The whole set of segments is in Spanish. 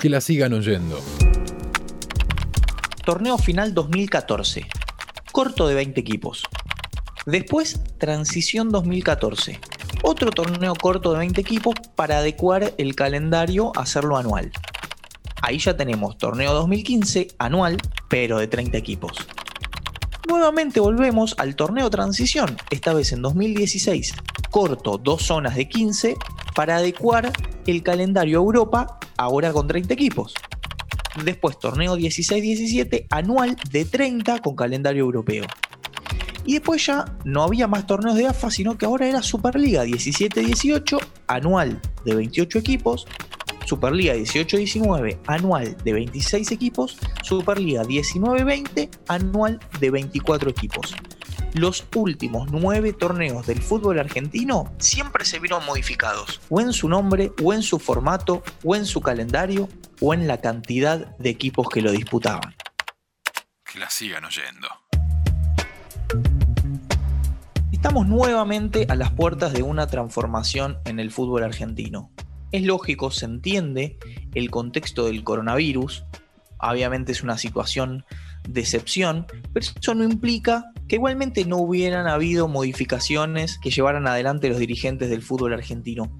Que la sigan oyendo. Torneo final 2014. Corto de 20 equipos. Después, Transición 2014. Otro torneo corto de 20 equipos para adecuar el calendario a hacerlo anual. Ahí ya tenemos torneo 2015 anual, pero de 30 equipos. Nuevamente volvemos al torneo transición, esta vez en 2016, corto dos zonas de 15 para adecuar el calendario a Europa, ahora con 30 equipos. Después torneo 16-17 anual de 30 con calendario europeo. Y después ya no había más torneos de AFA, sino que ahora era Superliga 17-18, anual de 28 equipos, Superliga 18-19, anual de 26 equipos, Superliga 19-20, anual de 24 equipos. Los últimos nueve torneos del fútbol argentino siempre se vieron modificados, o en su nombre, o en su formato, o en su calendario, o en la cantidad de equipos que lo disputaban. Que la sigan oyendo. Estamos nuevamente a las puertas de una transformación en el fútbol argentino. Es lógico, se entiende el contexto del coronavirus, obviamente es una situación de excepción, pero eso no implica que igualmente no hubieran habido modificaciones que llevaran adelante los dirigentes del fútbol argentino.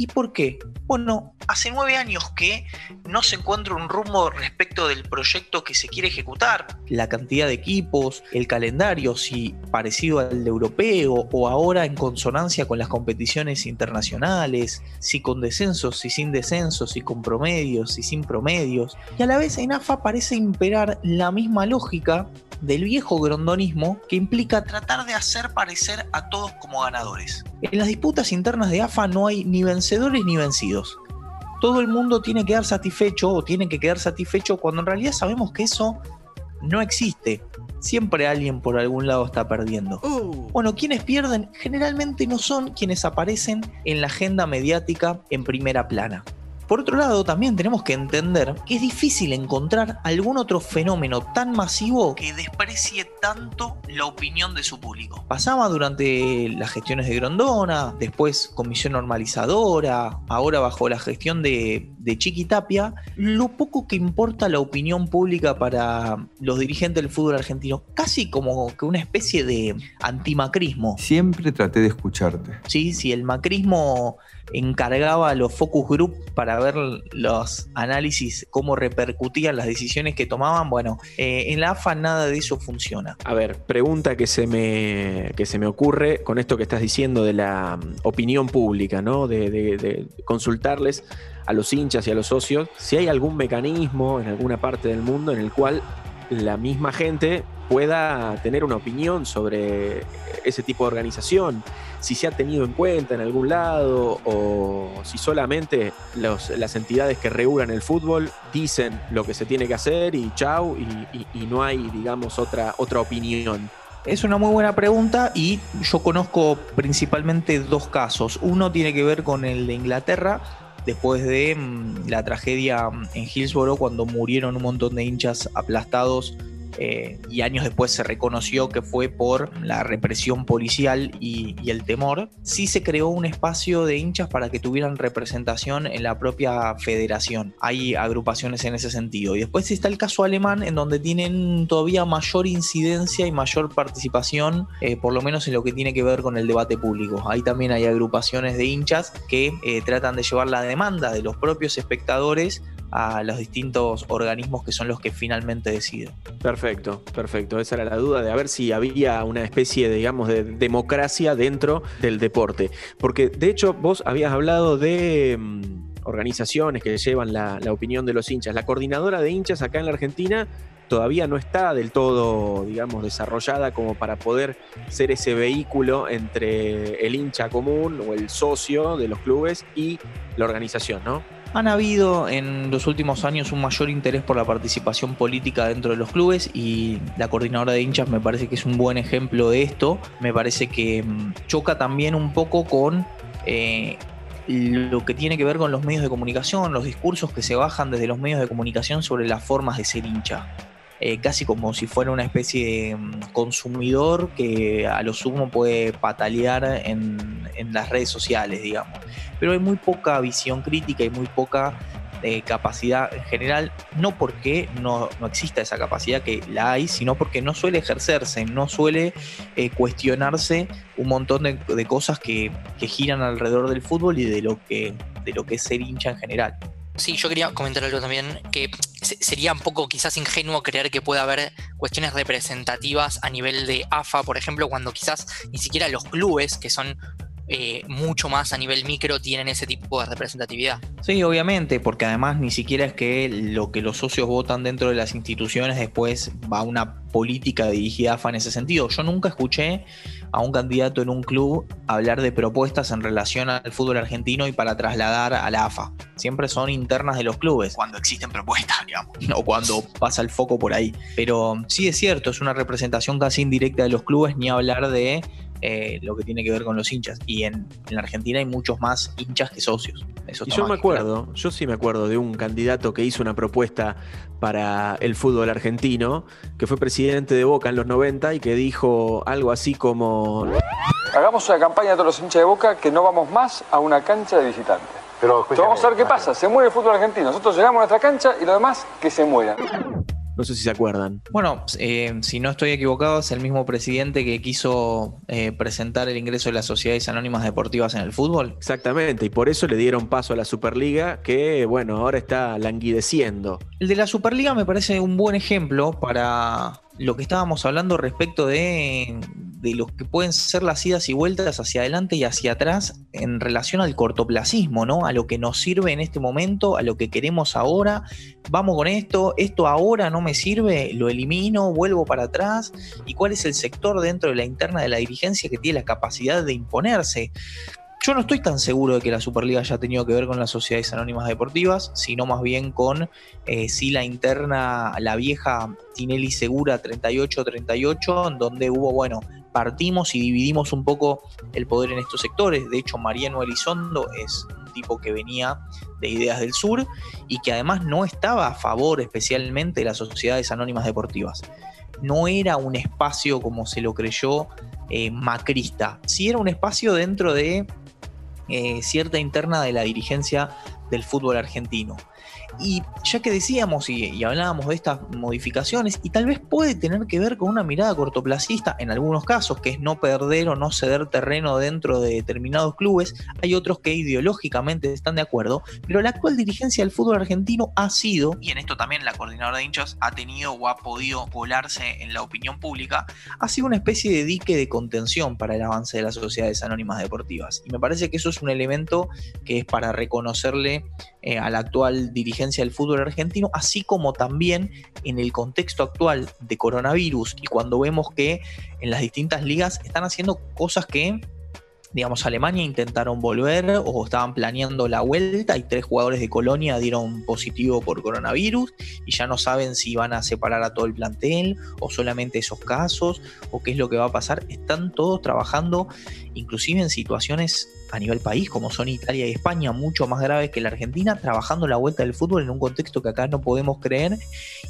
¿Y por qué? Bueno, hace nueve años que no se encuentra un rumbo respecto del proyecto que se quiere ejecutar. La cantidad de equipos, el calendario, si parecido al europeo o ahora en consonancia con las competiciones internacionales, si con descensos, si sin descensos, si con promedios, si sin promedios. Y a la vez en AFA parece imperar la misma lógica del viejo grondonismo que implica tratar de hacer parecer a todos como ganadores. En las disputas internas de AFA no hay ni vencedores ni vencidos. Todo el mundo tiene que quedar satisfecho o tiene que quedar satisfecho cuando en realidad sabemos que eso no existe. Siempre alguien por algún lado está perdiendo. Uh. Bueno, quienes pierden generalmente no son quienes aparecen en la agenda mediática en primera plana. Por otro lado, también tenemos que entender que es difícil encontrar algún otro fenómeno tan masivo que desprecie tanto la opinión de su público. Pasaba durante las gestiones de Grondona, después comisión normalizadora, ahora bajo la gestión de, de Chiqui Tapia, lo poco que importa la opinión pública para los dirigentes del fútbol argentino, casi como que una especie de antimacrismo. Siempre traté de escucharte. Sí, sí, el macrismo encargaba a los focus group para ver los análisis, cómo repercutían las decisiones que tomaban. Bueno, eh, en la AFA nada de eso funciona. A ver, pregunta que se me, que se me ocurre con esto que estás diciendo de la mm, opinión pública, ¿no? De, de consultarles a los hinchas y a los socios si hay algún mecanismo en alguna parte del mundo en el cual la misma gente pueda tener una opinión sobre ese tipo de organización, si se ha tenido en cuenta en algún lado o si solamente las entidades que regulan el fútbol dicen lo que se tiene que hacer y chau y, no hay, digamos, otra, otra opinión. Es una muy buena pregunta y yo conozco principalmente dos casos. Uno tiene que ver con el de Inglaterra, después de mm, la tragedia en Hillsborough cuando murieron un montón de hinchas aplastados eh, y años después se reconoció que fue por la represión policial y, el temor, sí se creó un espacio de hinchas para que tuvieran representación en la propia federación. Hay agrupaciones en ese sentido. Y después está el caso alemán, en donde tienen todavía mayor incidencia y mayor participación, eh, por lo menos en lo que tiene que ver con el debate público. Ahí también hay agrupaciones de hinchas que eh, tratan de llevar la demanda de los propios espectadores a los distintos organismos que son los que finalmente deciden. Perfecto, perfecto. Esa era la duda de a ver si había una especie, digamos, de democracia dentro del deporte. Porque de hecho vos habías hablado de mm, organizaciones que llevan la, opinión de los hinchas. La coordinadora de hinchas acá en la Argentina todavía no está del todo, digamos, desarrollada como para poder ser ese vehículo entre el hincha común o el socio de los clubes y la organización, ¿no? Han habido en los últimos años un mayor interés por la participación política dentro de los clubes y la coordinadora de hinchas me parece que es un buen ejemplo de esto. Me parece que mm, choca también un poco con eh, lo que tiene que ver con los medios de comunicación, los discursos que se bajan desde los medios de comunicación sobre las formas de ser hincha. Eh, casi como si fuera una especie de mm, consumidor que a lo sumo puede patalear en, las redes sociales, digamos. Pero hay muy poca visión crítica y muy poca eh, capacidad en general, no porque no, exista esa capacidad que la hay, sino porque no suele ejercerse, no suele eh, cuestionarse un montón de, cosas que, giran alrededor del fútbol y de lo que, de lo que es ser hincha en general. Sí, yo quería comentar algo también, que sería un poco quizás ingenuo creer que pueda haber cuestiones representativas a nivel de AFA, por ejemplo, cuando quizás ni siquiera los clubes, que son eh, mucho más a nivel micro tienen ese tipo de representatividad. Sí, obviamente, porque además ni siquiera es que lo que los socios votan dentro de las instituciones después va a una política dirigida a AFA en ese sentido. Yo nunca escuché a un candidato en un club hablar de propuestas en relación al fútbol argentino y para trasladar a la AFA. Siempre son internas de los clubes, cuando existen propuestas, digamos, o cuando pasa el foco por ahí. Pero sí es cierto, es una representación casi indirecta de los clubes, ni hablar de eh, lo que tiene que ver con los hinchas. Y en, la Argentina hay muchos más hinchas que socios. Eso y yo me acuerdo, yo sí me acuerdo de un candidato que hizo una propuesta para el fútbol argentino, que fue presidente de Boca en los 90 y que dijo algo así como... Hagamos una campaña de todos los hinchas de Boca que no vamos más a una cancha de visitantes. Pero vamos a ver qué pasa, se muere el fútbol argentino. Nosotros llegamos a nuestra cancha y lo demás que se mueran. No sé si se acuerdan. Bueno, eh, si no estoy equivocado, es el mismo presidente que quiso eh, presentar el ingreso de las sociedades anónimas deportivas en el fútbol. Exactamente, y por eso le dieron paso a la Superliga, que bueno, ahora está languideciendo. El de la Superliga me parece un buen ejemplo para lo que estábamos hablando respecto de, de lo que pueden ser las idas y vueltas hacia adelante y hacia atrás en relación al cortoplacismo, ¿no? A lo que nos sirve en este momento, a lo que queremos ahora, vamos con esto, esto ahora no me sirve, lo elimino, vuelvo para atrás, y cuál es el sector dentro de la interna de la dirigencia que tiene la capacidad de imponerse. Yo no estoy tan seguro de que la Superliga haya tenido que ver con las sociedades anónimas deportivas, sino más bien con eh, si la interna, la vieja Tinelli Segura 38-38, en donde hubo, bueno, partimos y dividimos un poco el poder en estos sectores. De hecho, Mariano Elizondo es un tipo que venía de Ideas del Sur y que además no estaba a favor especialmente de las sociedades anónimas deportivas. No era un espacio como se lo creyó eh, macrista, sí era un espacio dentro de eh, cierta interna de la dirigencia del fútbol argentino. Y ya que decíamos y, hablábamos de estas modificaciones, y tal vez puede tener que ver con una mirada cortoplacista en algunos casos, que es no perder o no ceder terreno dentro de determinados clubes, hay otros que ideológicamente están de acuerdo, pero la actual dirigencia del fútbol argentino ha sido, y en esto también la coordinadora de hinchas ha tenido o ha podido colarse en la opinión pública, ha sido una especie de dique de contención para el avance de las sociedades anónimas deportivas. Y me parece que eso es un elemento que es para reconocerle eh, a la actual dirigencia del fútbol argentino, así como también en el contexto actual de coronavirus y cuando vemos que en las distintas ligas están haciendo cosas que digamos, Alemania intentaron volver o estaban planeando la vuelta y tres jugadores de Colonia dieron positivo por coronavirus y ya no saben si van a separar a todo el plantel o solamente esos casos o qué es lo que va a pasar. Están todos trabajando inclusive en situaciones a nivel país como son Italia y España mucho más graves que la Argentina, trabajando la vuelta del fútbol en un contexto que acá no podemos creer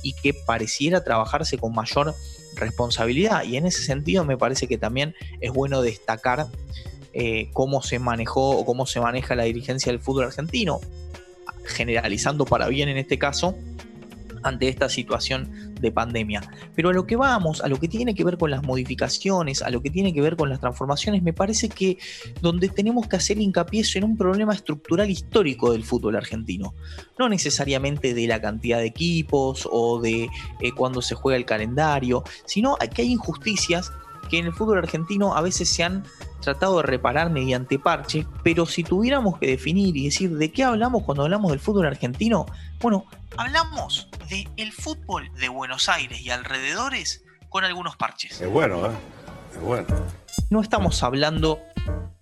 y que pareciera trabajarse con mayor responsabilidad. Y en ese sentido me parece que también es bueno destacar eh, cómo se manejó o cómo se maneja la dirigencia del fútbol argentino, generalizando para bien en este caso, ante esta situación de pandemia. Pero a lo que vamos, a lo que tiene que ver con las modificaciones, a lo que tiene que ver con las transformaciones, me parece que donde tenemos que hacer hincapié es en un problema estructural histórico del fútbol argentino. No necesariamente de la cantidad de equipos o de eh, cuando se juega el calendario, sino que hay injusticias que en el fútbol argentino a veces se han tratado de reparar mediante parche, pero si tuviéramos que definir y decir de qué hablamos cuando hablamos del fútbol argentino, bueno, hablamos del el fútbol de Buenos Aires y alrededores con algunos parches. Es bueno, ¿eh? Es bueno. No estamos hablando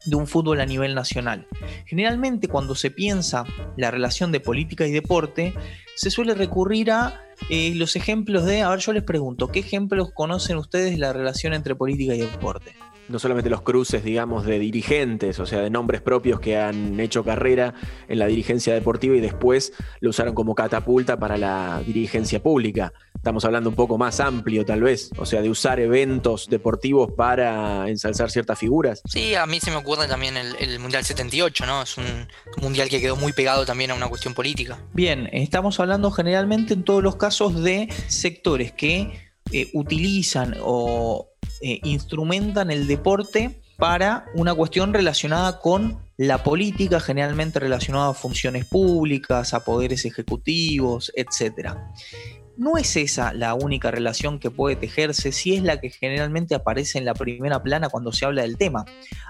de un fútbol a nivel nacional. Generalmente cuando se piensa la relación de política y deporte, se suele recurrir a eh, los ejemplos de, a ver, yo les pregunto, ¿qué ejemplos conocen ustedes de la relación entre política y deporte? No solamente los cruces, digamos, de dirigentes, o sea, de nombres propios que han hecho carrera en la dirigencia deportiva y después lo usaron como catapulta para la dirigencia pública. Estamos hablando un poco más amplio, tal vez, o sea, de usar eventos deportivos para ensalzar ciertas figuras. Sí, a mí se me ocurre también el, Mundial 78, ¿no? Es un mundial que quedó muy pegado también a una cuestión política. Bien, estamos hablando generalmente en todos los casos de sectores que eh, utilizan o eh, instrumentan el deporte para una cuestión relacionada con la política, generalmente relacionada a funciones públicas, a poderes ejecutivos, etc no es esa la única relación que puede tejerse, si es la que generalmente aparece en la primera plana cuando se habla del tema.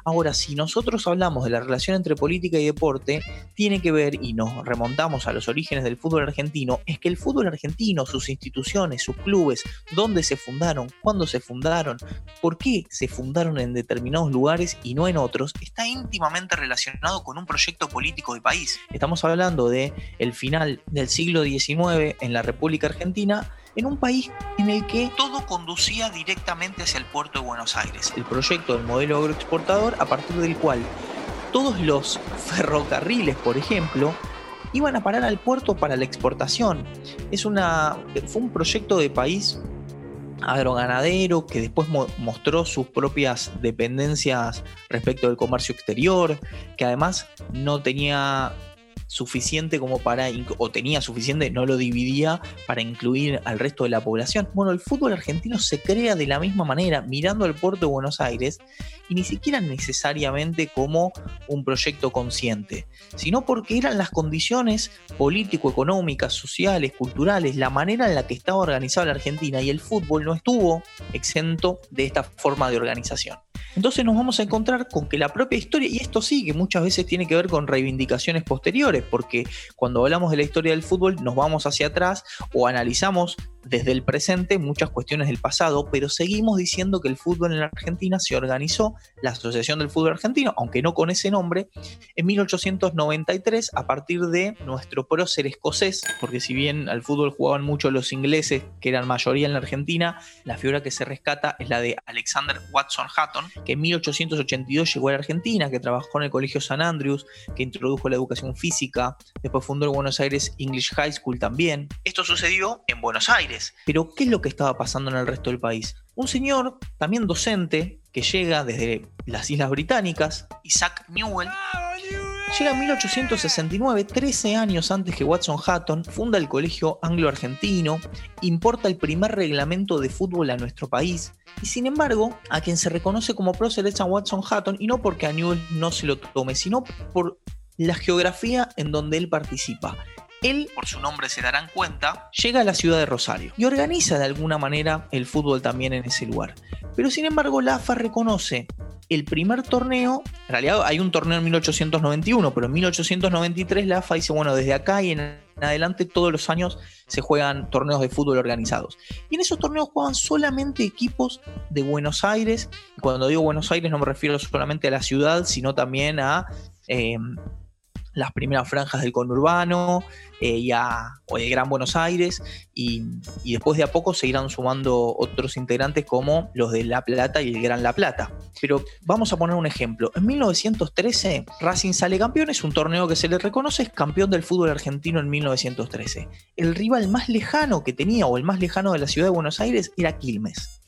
Ahora, si nosotros hablamos de la relación entre política y deporte, tiene que ver, y nos remontamos a los orígenes del fútbol argentino, es que el fútbol argentino, sus instituciones, sus clubes, dónde se fundaron, cuándo se fundaron, por qué se fundaron en determinados lugares y no en otros, está íntimamente relacionado con un proyecto político de país. Estamos hablando de el final del siglo XIX en la República Argentina, en un país en el que todo conducía directamente hacia el puerto de Buenos Aires. El proyecto del modelo agroexportador a partir del cual todos los ferrocarriles, por ejemplo, iban a parar al puerto para la exportación. Es una, fue un proyecto de país agroganadero que después mostró sus propias dependencias respecto del comercio exterior, que además no tenía suficiente como para, o tenía suficiente, no lo dividía para incluir al resto de la población. Bueno, el fútbol argentino se crea de la misma manera, mirando al puerto de Buenos Aires, y ni siquiera necesariamente como un proyecto consciente, sino porque eran las condiciones político-económicas, sociales, culturales, la manera en la que estaba organizada la Argentina, y el fútbol no estuvo exento de esta forma de organización. Entonces nos vamos a encontrar con que la propia historia, y esto sí que muchas veces tiene que ver con reivindicaciones posteriores, porque cuando hablamos de la historia del fútbol nos vamos hacia atrás o analizamos desde el presente muchas cuestiones del pasado, pero seguimos diciendo que el fútbol en la Argentina se organizó, la Asociación del Fútbol Argentino, aunque no con ese nombre, en 1893 a partir de nuestro prócer escocés, porque si bien al fútbol jugaban mucho los ingleses, que eran mayoría en la Argentina, la figura que se rescata es la de Alexander Watson Hatton, que en 1882 llegó a la Argentina, que trabajó en el Colegio San Andrews, que introdujo la educación física, después fundó en Buenos Aires English High School también. Esto sucedió en Buenos Aires pero ¿qué es lo que estaba pasando en el resto del país? Un señor, también docente, que llega desde las Islas Británicas, Isaac Newell, llega en 1869, 13 años antes que Watson Hatton, funda el Colegio Anglo-Argentino, importa el primer reglamento de fútbol a nuestro país, y sin embargo, a quien se reconoce como prócer es a Watson Hatton, y no porque a Newell no se lo tome, sino por la geografía en donde él participa. Él, por su nombre se darán cuenta, llega a la ciudad de Rosario y organiza de alguna manera el fútbol también en ese lugar. Pero sin embargo, la AFA reconoce el primer torneo, en realidad hay un torneo en 1891, pero en 1893 la AFA dice, bueno, desde acá y en adelante todos los años se juegan torneos de fútbol organizados. Y en esos torneos juegan solamente equipos de Buenos Aires. Y cuando digo Buenos Aires no me refiero solamente a la ciudad, sino también a... Eh, las primeras franjas del conurbano eh, y o de Gran Buenos Aires y, después de a poco se irán sumando otros integrantes como los de La Plata y el Gran La Plata. Pero vamos a poner un ejemplo. En 1913 Racing sale campeón, es un torneo que se le reconoce, es campeón del fútbol argentino en 1913. El rival más lejano que tenía o el más lejano de la ciudad de Buenos Aires era Quilmes.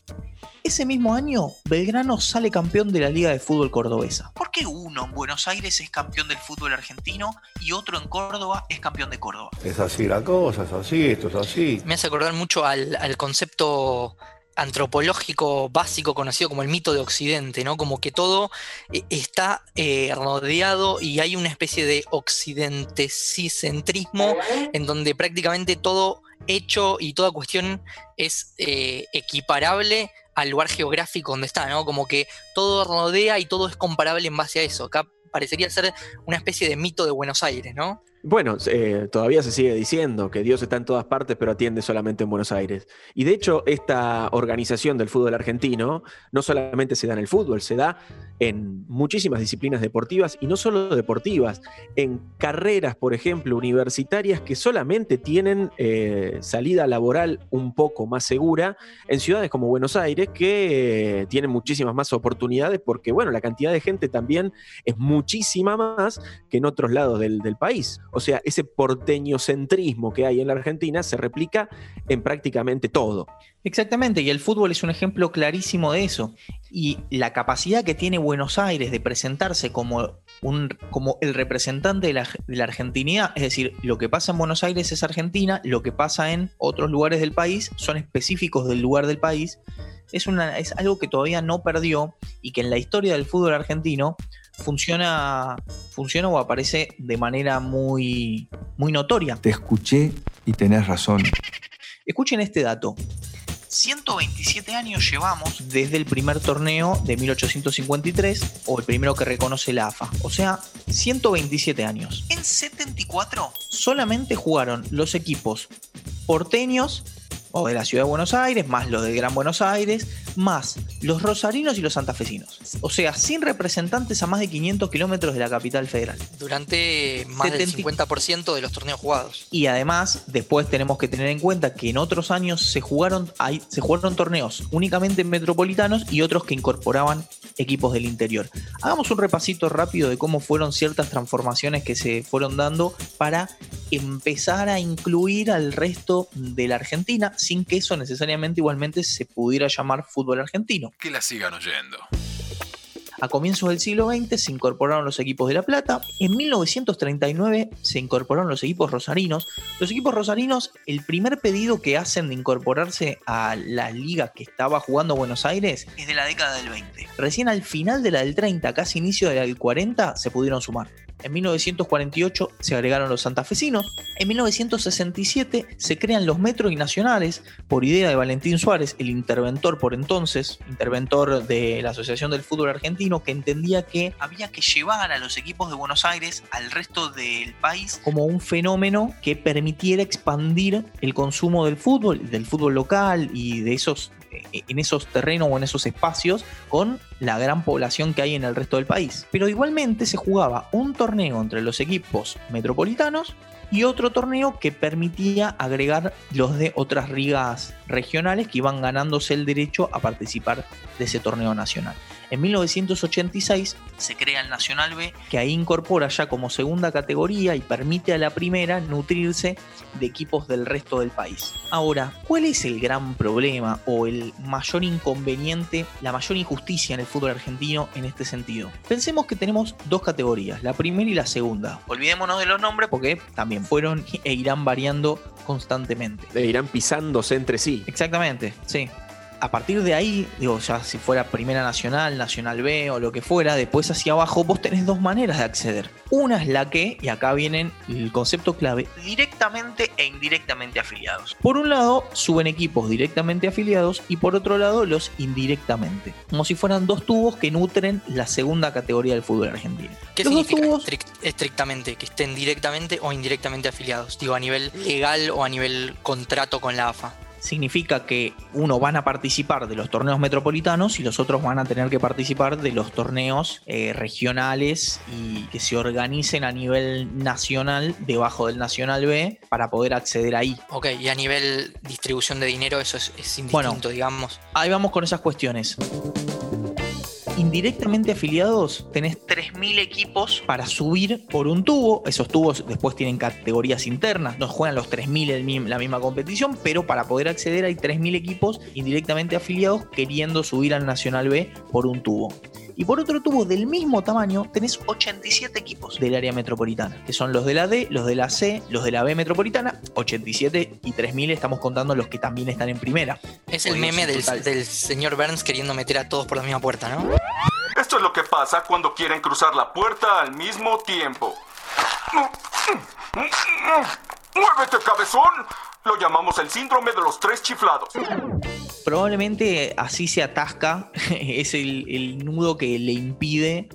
Ese mismo año, Belgrano sale campeón de la Liga de Fútbol Cordobesa. ¿Por qué uno en Buenos Aires es campeón del fútbol argentino y otro en Córdoba es campeón de Córdoba? Es así la cosa, es así, esto es así. Me hace acordar mucho al, concepto antropológico básico conocido como el mito de Occidente, ¿no? Como que todo eh, está eh, rodeado y hay una especie de occidentecentrismo en donde prácticamente todo hecho y toda cuestión es eh, equiparable al lugar geográfico donde está, ¿no? Como que todo rodea y todo es comparable en base a eso. Acá parecería ser una especie de mito de Buenos Aires, ¿no? Bueno, eh, todavía se sigue diciendo que Dios está en todas partes, pero atiende solamente en Buenos Aires. Y de hecho, esta organización del fútbol argentino no solamente se da en el fútbol, se da en muchísimas disciplinas deportivas y no solo deportivas, en carreras, por ejemplo, universitarias que solamente tienen eh, salida laboral un poco más segura en ciudades como Buenos Aires, que eh, tienen muchísimas más oportunidades porque, bueno, la cantidad de gente también es muchísima más que en otros lados del, del país. O sea, ese porteñocentrismo que hay en la Argentina se replica en prácticamente todo. Exactamente, y el fútbol es un ejemplo clarísimo de eso. Y la capacidad que tiene Buenos Aires de presentarse como, un, como el representante de la, de la argentinidad, es decir, lo que pasa en Buenos Aires es Argentina, lo que pasa en otros lugares del país son específicos del lugar del país, es, una, es algo que todavía no perdió y que en la historia del fútbol argentino funciona, funciona o aparece de manera muy, muy notoria. Te escuché y tenés razón. Escuchen este dato. 127 años llevamos desde el primer torneo de 1853, o el primero que reconoce la AFA. O sea, 127 años. En 74 solamente jugaron los equipos porteños o de la ciudad de Buenos Aires, más los del Gran Buenos Aires, más los rosarinos y los santafesinos. O sea, sin representantes a más de 500 kilómetros de la capital federal. Durante más del 50% de los torneos jugados. Y además, después tenemos que tener en cuenta que en otros años se jugaron, hay, se jugaron torneos únicamente metropolitanos y otros que incorporaban equipos del interior. Hagamos un repasito rápido de cómo fueron ciertas transformaciones que se fueron dando para empezar a incluir al resto de la Argentina sin que eso necesariamente igualmente se pudiera llamar fútbol argentino. Que la sigan oyendo. A comienzos del siglo XX se incorporaron los equipos de La Plata. En 1939 se incorporaron los equipos rosarinos. Los equipos rosarinos, el primer pedido que hacen de incorporarse a la liga que estaba jugando Buenos Aires es de la década del 20. Recién al final de la del 30, casi inicio de la del 40, se pudieron sumar. En 1948 se agregaron los santafesinos. En 1967 se crean los metros y nacionales por idea de Valentín Suárez, el interventor por entonces, interventor de la Asociación del Fútbol Argentino, que entendía que había que llevar a los equipos de Buenos Aires al resto del país como un fenómeno que permitiera expandir el consumo del fútbol, del fútbol local y de esos en esos terrenos o en esos espacios con la gran población que hay en el resto del país. Pero igualmente se jugaba un torneo entre los equipos metropolitanos y otro torneo que permitía agregar los de otras ligas regionales que iban ganándose el derecho a participar de ese torneo nacional. En 1986 se crea el Nacional B, que ahí incorpora ya como segunda categoría y permite a la primera nutrirse de equipos del resto del país. Ahora, ¿cuál es el gran problema o el mayor inconveniente, la mayor injusticia en el fútbol argentino en este sentido? Pensemos que tenemos dos categorías, la primera y la segunda. Olvidémonos de los nombres porque también fueron e irán variando constantemente. E irán pisándose entre sí. Exactamente, sí a partir de ahí, digo, ya si fuera Primera Nacional, Nacional B o lo que fuera, después hacia abajo, vos tenés dos maneras de acceder. Una es la que, y acá viene el concepto clave, directamente e indirectamente afiliados. Por un lado, suben equipos directamente afiliados y por otro lado, los indirectamente. Como si fueran dos tubos que nutren la segunda categoría del fútbol argentino. ¿Qué Los dos significa tubos- estric- estrictamente? Que estén directamente o indirectamente afiliados. Digo, a nivel legal o a nivel contrato con la AFA. Significa que uno van a participar de los torneos metropolitanos y los otros van a tener que participar de los torneos eh, regionales y que se organicen a nivel nacional debajo del Nacional B para poder acceder ahí. Ok, y a nivel distribución de dinero eso es, es indistinto, Bueno. digamos. Ahí vamos con esas cuestiones. Indirectamente afiliados, tenés 3.000 equipos para subir por un tubo. Esos tubos después tienen categorías internas. No juegan los 3.000 en la misma competición, pero para poder acceder hay 3.000 equipos indirectamente afiliados queriendo subir al Nacional B por un tubo. Y por otro tubo del mismo tamaño tenés 87 equipos del área metropolitana, que son los de la D, los de la C, los de la B metropolitana, 87 y 3.000 estamos contando los que también están en primera. Es el meme del, del señor Burns queriendo meter a todos por la misma puerta, ¿no? Esto es lo que pasa cuando quieren cruzar la puerta al mismo tiempo. ¡Muévete, cabezón! Lo llamamos el síndrome de los tres chiflados. Probablemente así se atasca, es el, nudo que le impide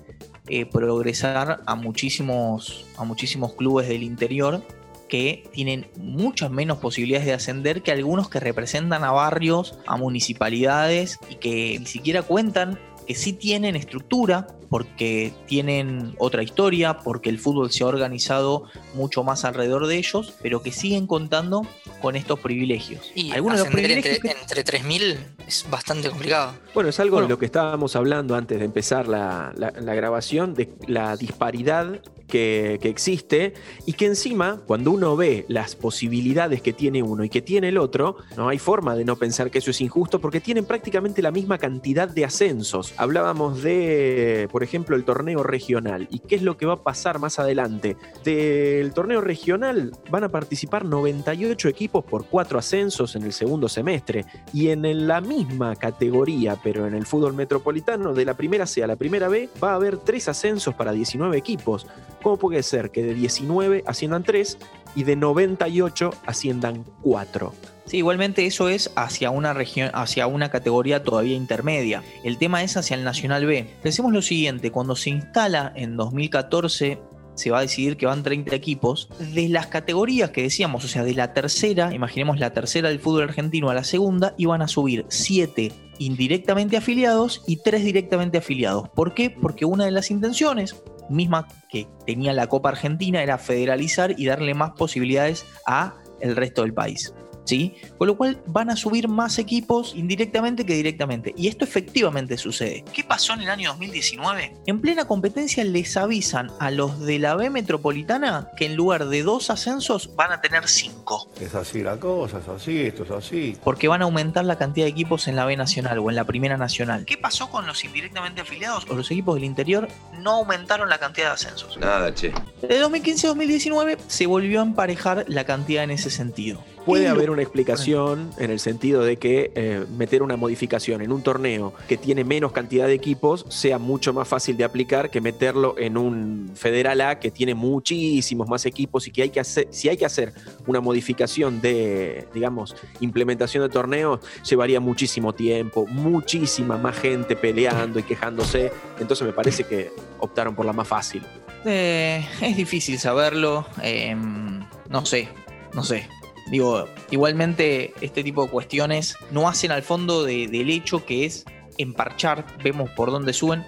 eh, progresar a muchísimos, a muchísimos clubes del interior que tienen muchas menos posibilidades de ascender que algunos que representan a barrios, a municipalidades y que ni siquiera cuentan que sí tienen estructura, porque tienen otra historia, porque el fútbol se ha organizado mucho más alrededor de ellos, pero que siguen contando con estos privilegios. Y Algunos de los privilegios entre, 3.000 es bastante complicado. Bueno, es algo de lo que estábamos hablando antes de empezar la, grabación, de la disparidad que, existe y que encima, cuando uno ve las posibilidades que tiene uno y que tiene el otro, no hay forma de no pensar que eso es injusto porque tienen prácticamente la misma cantidad de ascensos. Hablábamos de, por ejemplo, el torneo regional. ¿Y qué es lo que va a pasar más adelante? Del torneo regional van a participar 98 equipos por cuatro ascensos en el segundo semestre. Y en la misma categoría, pero en el fútbol metropolitano, de la primera C a la primera B, va a haber tres ascensos para 19 equipos. ¿Cómo puede ser que de 19 asciendan 3 y de 98 asciendan 4? Sí, igualmente eso es hacia una región, hacia una categoría todavía intermedia. El tema es hacia el Nacional B. Pensemos lo siguiente, cuando se instala en 2014 se va a decidir que van 30 equipos, de las categorías que decíamos, o sea, de la tercera, imaginemos la tercera del fútbol argentino a la segunda, iban a subir 7 indirectamente afiliados y 3 directamente afiliados. ¿Por qué? Porque una de las intenciones, misma que tenía la Copa Argentina, era federalizar y darle más posibilidades a el resto del país. ¿Sí? Con lo cual van a subir más equipos indirectamente que directamente. Y esto efectivamente sucede. ¿Qué pasó en el año 2019? En plena competencia les avisan a los de la B metropolitana que en lugar de dos ascensos van a tener cinco. Es así la cosa, es así, esto es así. Porque van a aumentar la cantidad de equipos en la B nacional o en la primera nacional. ¿Qué pasó con los indirectamente afiliados o los equipos del interior? No aumentaron la cantidad de ascensos. Nada, che. De 2015 a 2019 se volvió a emparejar la cantidad en ese sentido. Puede haber una explicación en el sentido de que eh, meter una modificación en un torneo que tiene menos cantidad de equipos sea mucho más fácil de aplicar que meterlo en un Federal A que tiene muchísimos más equipos y que hay que hacer, si hay que hacer una modificación de, digamos, implementación de torneos, llevaría muchísimo tiempo, muchísima más gente peleando y quejándose. Entonces me parece que optaron por la más fácil. Eh, es difícil saberlo. Em, no sé, no sé. Digo, igualmente este tipo de cuestiones no hacen al fondo del hecho que es emparchar, vemos por dónde suben,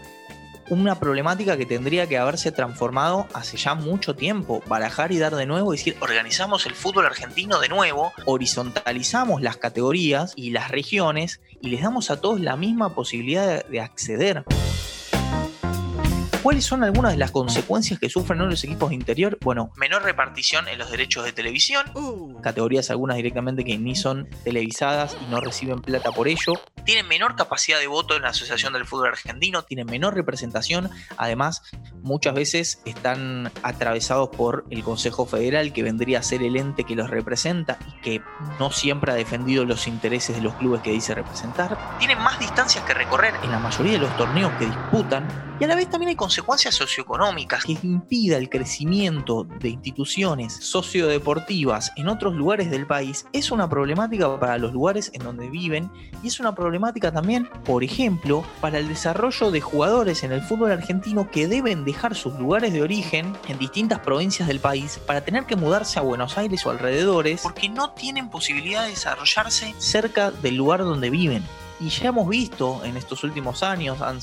una problemática que tendría que haberse transformado hace ya mucho tiempo. Barajar y dar de nuevo, decir, organizamos el fútbol argentino de nuevo, horizontalizamos las categorías y las regiones y les damos a todos la misma posibilidad de acceder. ¿Cuáles son algunas de las consecuencias que sufren los equipos de interior? Bueno, menor repartición en los derechos de televisión, uh. categorías algunas directamente que ni son televisadas y no reciben plata por ello. Tienen menor capacidad de voto en la Asociación del Fútbol Argentino, tienen menor representación, además muchas veces están atravesados por el Consejo Federal, que vendría a ser el ente que los representa y que no siempre ha defendido los intereses de los clubes que dice representar. Tienen más distancias que recorrer en la mayoría de los torneos que disputan y a la vez también hay consecuencias socioeconómicas que impida el crecimiento de instituciones sociodeportivas en otros lugares del país es una problemática para los lugares en donde viven y es una problemática también, por ejemplo, para el desarrollo de jugadores en el fútbol argentino que deben dejar sus lugares de origen en distintas provincias del país para tener que mudarse a Buenos Aires o alrededores porque no tienen posibilidad de desarrollarse cerca del lugar donde viven. Y ya hemos visto en estos últimos años, han,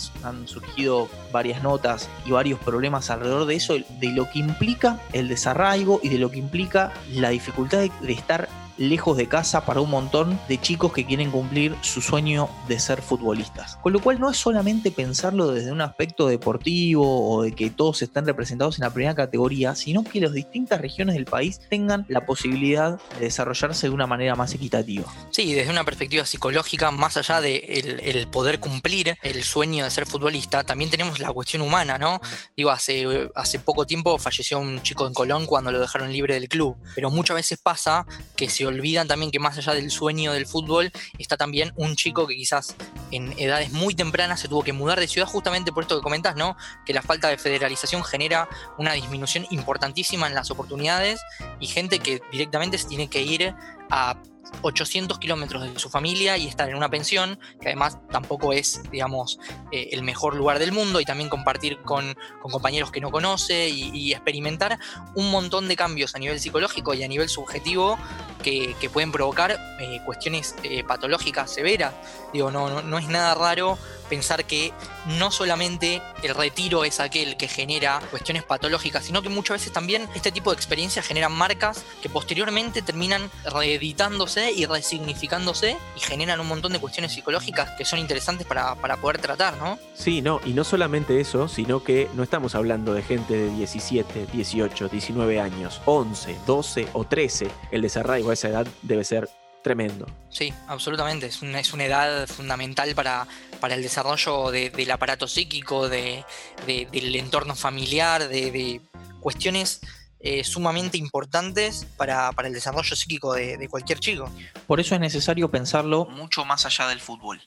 surgido varias notas y varios problemas alrededor de eso, de lo que implica el desarraigo y de lo que implica la dificultad de estar lejos de casa para un montón de chicos que quieren cumplir su sueño de ser futbolistas. Con lo cual no es solamente pensarlo desde un aspecto deportivo o de que todos estén representados en la primera categoría, sino que las distintas regiones del país tengan la posibilidad de desarrollarse de una manera más equitativa. Sí, desde una perspectiva psicológica, más allá de el, poder cumplir el sueño de ser futbolista, también tenemos la cuestión humana, ¿no? Digo, hace, hace poco tiempo falleció un chico en Colón cuando lo dejaron libre del club, pero muchas veces pasa que si olvidan también que más allá del sueño del fútbol está también un chico que quizás en edades muy tempranas se tuvo que mudar de ciudad justamente por esto que comentas, ¿no? Que la falta de federalización genera una disminución importantísima en las oportunidades y gente que directamente se tiene que ir a 800 kilómetros de su familia y estar en una pensión, que además tampoco es, digamos, eh, el mejor lugar del mundo, y también compartir con, compañeros que no conoce y, experimentar un montón de cambios a nivel psicológico y a nivel subjetivo que, pueden provocar eh, cuestiones eh, patológicas severas. Digo, no, no, no es nada raro pensar que no solamente el retiro es aquel que genera cuestiones patológicas, sino que muchas veces también este tipo de experiencias generan marcas que posteriormente terminan reeditándose y resignificándose y generan un montón de cuestiones psicológicas que son interesantes para, poder tratar, ¿no? Sí, no, y no solamente eso, sino que no estamos hablando de gente de 17, 18, 19 años, 11, 12 o 13. El desarraigo a esa edad debe ser tremendo. Sí, absolutamente. Es una, es una edad fundamental para, para el desarrollo del aparato psíquico, de, del entorno familiar, de, cuestiones eh, sumamente importantes para, para, el desarrollo psíquico de cualquier chico. Por eso es necesario pensarlo mucho más allá del fútbol.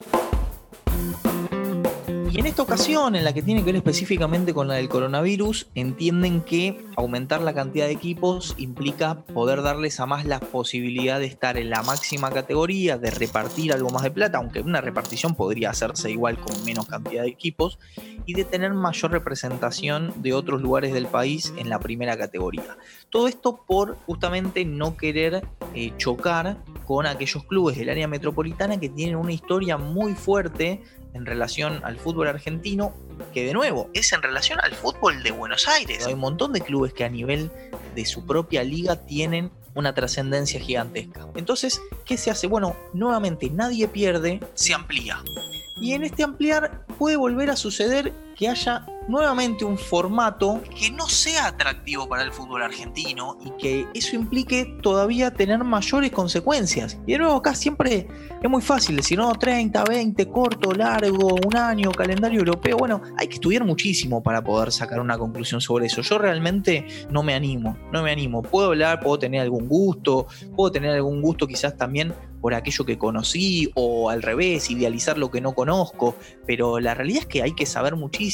Y en esta ocasión, en la que tiene que ver específicamente con la del coronavirus, entienden que aumentar la cantidad de equipos implica poder darles a más la posibilidad de estar en la máxima categoría, de repartir algo más de plata, aunque una repartición podría hacerse igual con menos cantidad de equipos, y de tener mayor representación de otros lugares del país en la primera categoría. Todo esto por justamente no querer eh, chocar con aquellos clubes del área metropolitana que tienen una historia muy fuerte en relación al fútbol argentino, que de nuevo es en relación al fútbol de Buenos Aires. Hay un montón de clubes que a nivel de su propia liga tienen una trascendencia gigantesca. Entonces, ¿qué se hace? Bueno, nuevamente nadie pierde, se amplía. Y en este ampliar puede volver a suceder que haya nuevamente un formato que no sea atractivo para el fútbol argentino y que eso implique todavía tener mayores consecuencias. Y de nuevo acá siempre es muy fácil decir, no, 30, 20, corto, largo, un año, calendario europeo. Bueno, hay que estudiar muchísimo para poder sacar una conclusión sobre eso. Yo realmente no me animo, no me animo. Puedo hablar, puedo tener algún gusto, puedo tener algún gusto quizás también por aquello que conocí o al revés, idealizar lo que no conozco, pero la realidad es que hay que saber muchísimo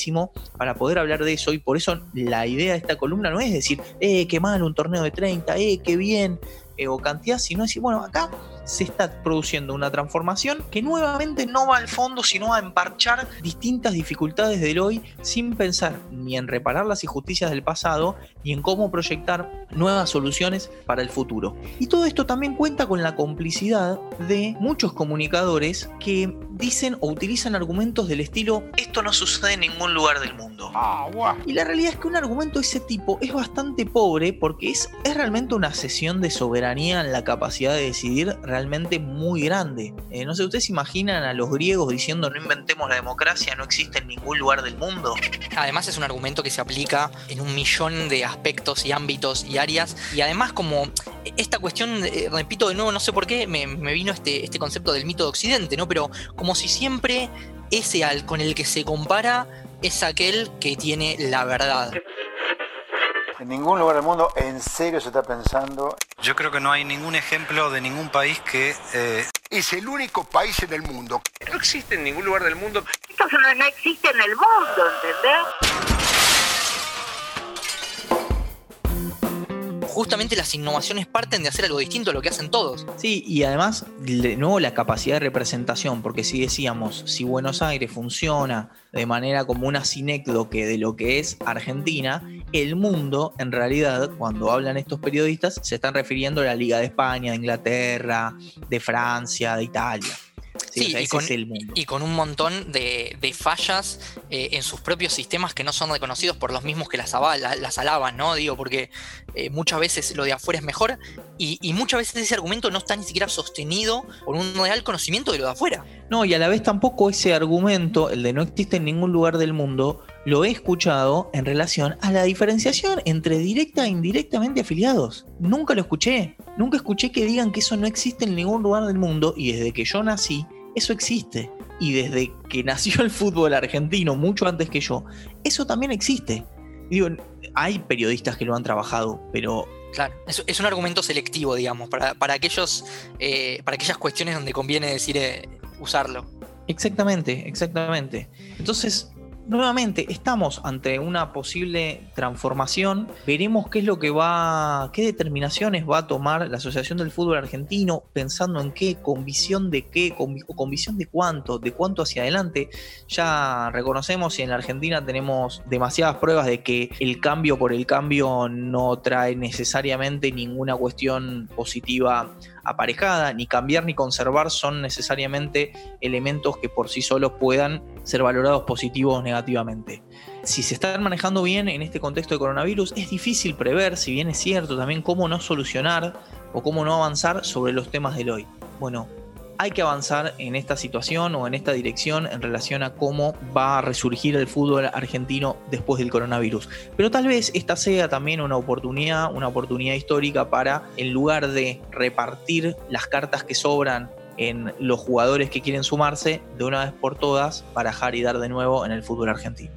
para poder hablar de eso y por eso la idea de esta columna no es decir, eh, qué mal un torneo de 30, eh, qué bien, eh, o cantidad, sino decir, bueno, acá se está produciendo una transformación que nuevamente no va al fondo, sino a emparchar distintas dificultades del hoy sin pensar ni en reparar las injusticias del pasado, ni en cómo proyectar nuevas soluciones para el futuro. Y todo esto también cuenta con la complicidad de muchos comunicadores que dicen o utilizan argumentos del estilo esto no sucede en ningún lugar del mundo. Y la realidad es que un argumento de ese tipo es bastante pobre porque es, es realmente una sesión de soberanía en la capacidad de decidir realmente muy grande. Eh, no sé, ¿ustedes imaginan a los griegos diciendo no inventemos la democracia, no existe en ningún lugar del mundo? Además es un argumento que se aplica en un millón de aspectos y ámbitos y áreas. Y además como esta cuestión, eh, repito de nuevo, no sé por qué, me, vino este, este concepto del mito de Occidente, ¿no? Pero como si siempre ese al con el que se compara es aquel que tiene la verdad. En ningún lugar del mundo en serio se está pensando. Yo creo que no hay ningún ejemplo de ningún país que... Eh, es el único país en el mundo. No existe en ningún lugar del mundo. Esto no, no existe en el mundo, ¿entendés? Justamente las innovaciones parten de hacer algo distinto a lo que hacen todos. Sí, y además, de nuevo, la capacidad de representación, porque si decíamos, si Buenos Aires funciona de manera como una sinécdoque de lo que es Argentina, el mundo, en realidad, cuando hablan estos periodistas, se están refiriendo a la Liga de España, de Inglaterra, de Francia, de Italia. Sí, y, con, un montón de, fallas eh, en sus propios sistemas que no son reconocidos por los mismos que las, las alaban, ¿no? Digo, porque eh, muchas veces lo de afuera es mejor y, muchas veces ese argumento no está ni siquiera sostenido por un real conocimiento de lo de afuera. No, y a la vez tampoco ese argumento, el de no existe en ningún lugar del mundo, lo he escuchado en relación a la diferenciación entre directa e indirectamente afiliados. Nunca lo escuché. Nunca escuché que digan que eso no existe en ningún lugar del mundo y desde que yo nací, eso existe. Y desde que nació el fútbol argentino, mucho antes que yo, eso también existe. Digo, hay periodistas que lo han trabajado, pero Claro, es, un argumento selectivo, digamos, para, para aquellos, eh, para aquellas cuestiones donde conviene decir eh, usarlo. Exactamente, exactamente. Entonces, nuevamente, estamos ante una posible transformación. Veremos qué es lo que va, qué determinaciones va a tomar la Asociación del Fútbol Argentino, pensando en qué, con visión de qué, con, con visión de cuánto, de cuánto hacia adelante. Ya reconocemos y en Argentina tenemos demasiadas pruebas de que el cambio por el cambio no trae necesariamente ninguna cuestión positiva aparejada, ni cambiar ni conservar son necesariamente elementos que por sí solos puedan ser valorados positivos o negativamente. Si se están manejando bien en este contexto de coronavirus, es difícil prever, si bien es cierto, también cómo no solucionar o cómo no avanzar sobre los temas del hoy. Bueno, hay que avanzar en esta situación o en esta dirección en relación a cómo va a resurgir el fútbol argentino después del coronavirus. Pero tal vez esta sea también una oportunidad, una oportunidad histórica para, en lugar de repartir las cartas que sobran en los jugadores que quieren sumarse, de una vez por todas, barajar y dar de nuevo en el fútbol argentino.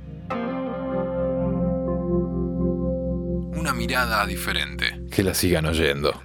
Una mirada diferente. Que la sigan oyendo.